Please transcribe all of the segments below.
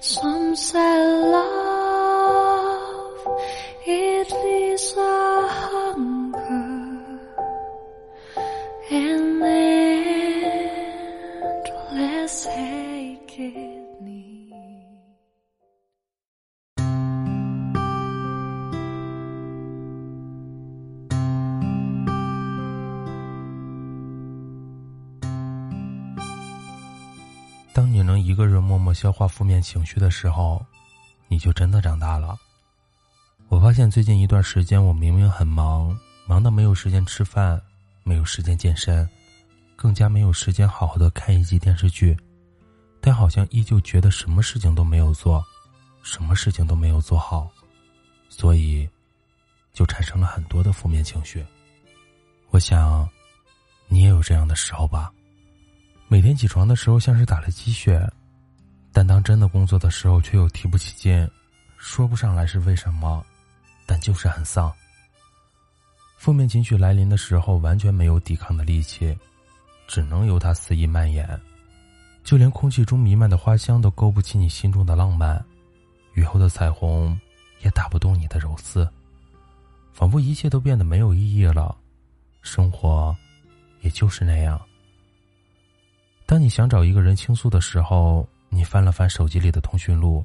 Some say love, it is 当你能一个人默默消化负面情绪的时候，你就真的长大了。我发现最近一段时间，我明明很忙，忙到没有时间吃饭，没有时间健身，更加没有时间好好的看一集电视剧，但好像依旧觉得什么事情都没有做，什么事情都没有做好，所以就产生了很多的负面情绪。我想，你也有这样的时候吧。每天起床的时候像是打了鸡血，但当真的工作的时候却又提不起劲，说不上来是为什么，但就是很丧。负面情绪来临的时候，完全没有抵抗的力气，只能由它肆意蔓延，就连空气中弥漫的花香都勾不起你心中的浪漫，雨后的彩虹也打不动你的柔丝，仿佛一切都变得没有意义了，生活也就是那样。当你想找一个人倾诉的时候，你翻了翻手机里的通讯录，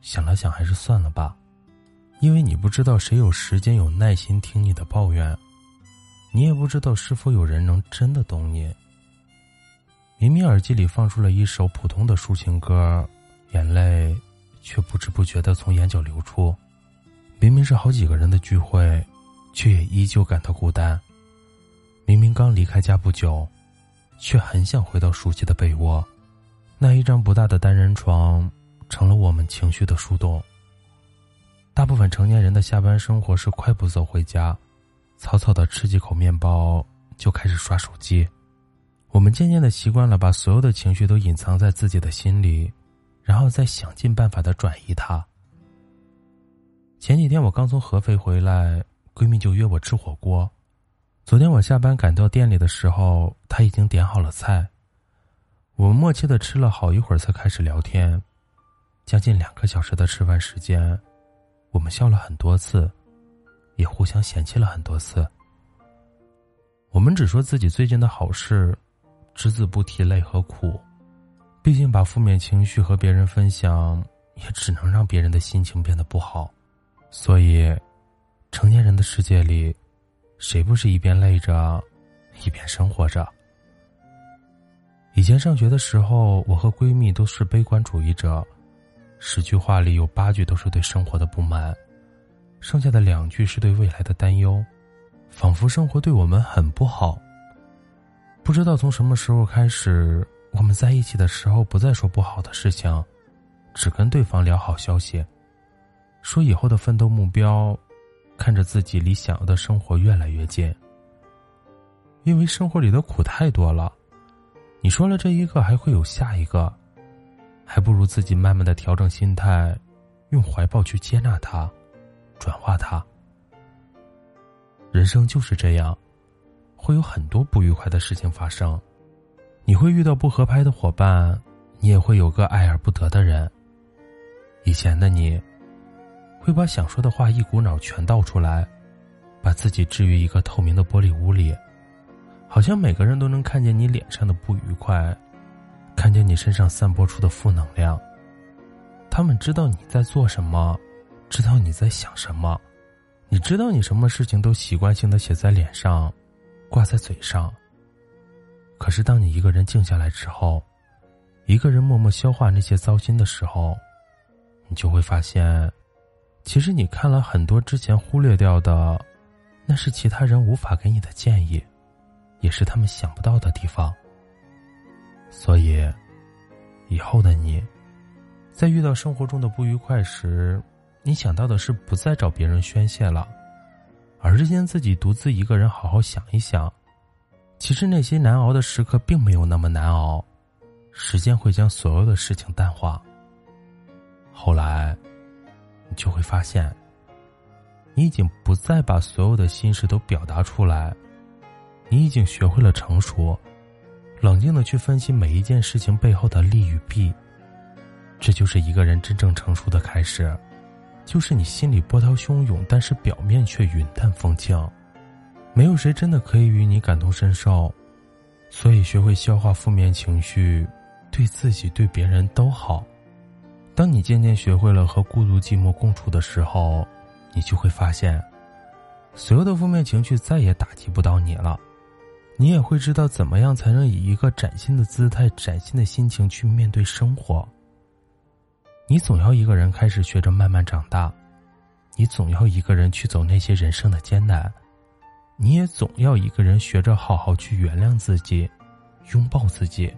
想了想，还是算了吧，因为你不知道谁有时间、有耐心听你的抱怨，你也不知道是否有人能真的懂你。明明耳机里放出了一首普通的抒情歌，眼泪却不知不觉的从眼角流出。明明是好几个人的聚会，却也依旧感到孤单。明明刚离开家不久。却很想回到熟悉的被窝，那一张不大的单人床成了我们情绪的树洞。大部分成年人的下班生活是快步走回家，草草的吃几口面包就开始刷手机。我们渐渐的习惯了把所有的情绪都隐藏在自己的心里，然后再想尽办法的转移它。前几天我刚从合肥回来，闺蜜就约我吃火锅。昨天我下班赶到店里的时候，他已经点好了菜。我们默契的吃了好一会儿，才开始聊天。将近两个小时的吃饭时间，我们笑了很多次，也互相嫌弃了很多次。我们只说自己最近的好事，只字不提累和苦。毕竟把负面情绪和别人分享，也只能让别人的心情变得不好。所以，成年人的世界里。谁不是一边累着，一边生活着？以前上学的时候，我和闺蜜都是悲观主义者，十句话里有八句都是对生活的不满，剩下的两句是对未来的担忧，仿佛生活对我们很不好。不知道从什么时候开始，我们在一起的时候不再说不好的事情，只跟对方聊好消息，说以后的奋斗目标。看着自己离想要的生活越来越近，因为生活里的苦太多了，你说了这一个还会有下一个，还不如自己慢慢的调整心态，用怀抱去接纳它，转化它。人生就是这样，会有很多不愉快的事情发生，你会遇到不合拍的伙伴，你也会有个爱而不得的人。以前的你。会把想说的话一股脑全倒出来，把自己置于一个透明的玻璃屋里，好像每个人都能看见你脸上的不愉快，看见你身上散播出的负能量。他们知道你在做什么，知道你在想什么，你知道你什么事情都习惯性的写在脸上，挂在嘴上。可是当你一个人静下来之后，一个人默默消化那些糟心的时候，你就会发现。其实你看了很多之前忽略掉的，那是其他人无法给你的建议，也是他们想不到的地方。所以，以后的你，在遇到生活中的不愉快时，你想到的是不再找别人宣泄了，而是先自己独自一个人好好想一想。其实那些难熬的时刻并没有那么难熬，时间会将所有的事情淡化。后来，你就会发现，你已经不再把所有的心事都表达出来，你已经学会了成熟，冷静的去分析每一件事情背后的利与弊。这就是一个人真正成熟的开始，就是你心里波涛汹涌，但是表面却云淡风轻。没有谁真的可以与你感同身受，所以学会消化负面情绪，对自己对别人都好。当你渐渐学会了和孤独寂寞共处的时候，你就会发现，所有的负面情绪再也打击不到你了。你也会知道怎么样才能以一个崭新的姿态、崭新的心情去面对生活。你总要一个人开始学着慢慢长大，你总要一个人去走那些人生的艰难，你也总要一个人学着好好去原谅自己，拥抱自己。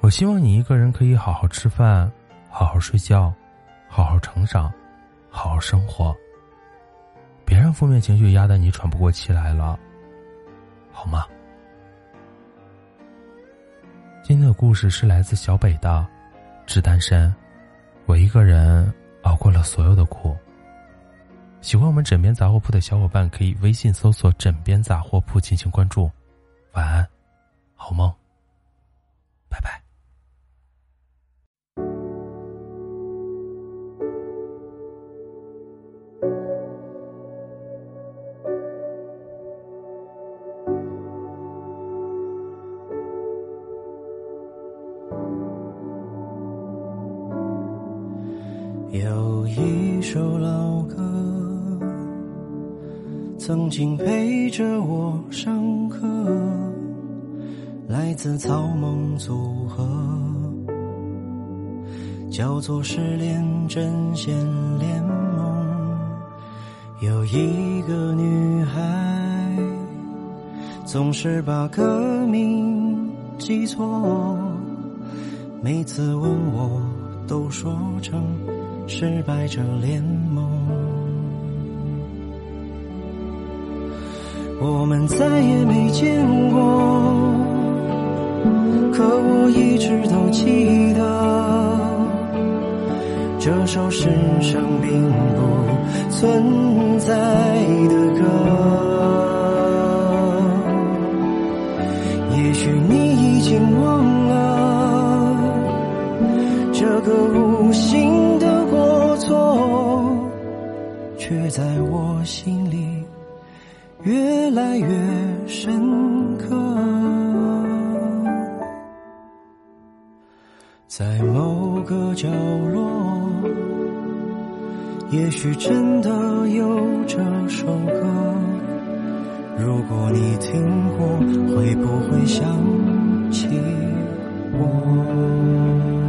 我希望你一个人可以好好吃饭。好好睡觉，好好成长，好好生活。别让负面情绪压得你喘不过气来了，好吗？今天的故事是来自小北的，只单身，我一个人熬过了所有的苦。喜欢我们枕边杂货铺的小伙伴可以微信搜索“枕边杂货铺”进行关注。晚安，好梦，有一首老歌，曾经陪着我上课，来自草蜢组合，叫做《失恋阵线联盟》。有一个女孩，总是把歌名记错，每次问我，都说成。失败者联盟，我们再也没见过，可我一直都记得，这首世上并不存在的歌。也许你已经忘了这个无心。却在我心里越来越深刻。在某个角落，也许真的有这首歌。如果你听过，会不会想起我？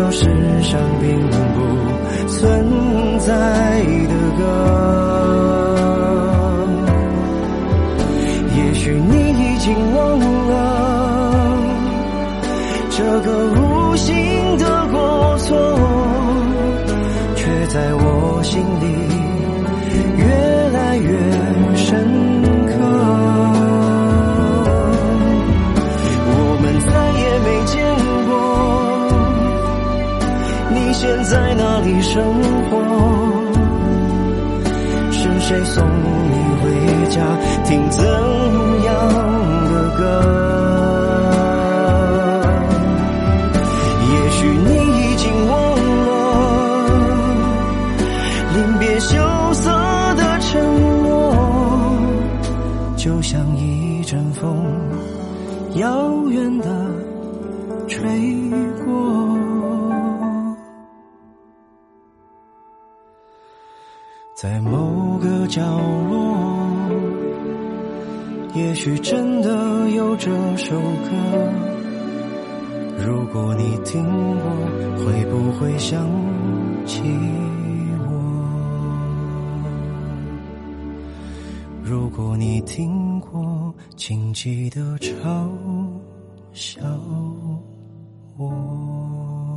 首世上并不存在的歌，也许你已经忘了这个送你回家？听怎在某个角落，也许真的有这首歌。如果你听过，会不会想起我？如果你听过，请记得嘲笑我。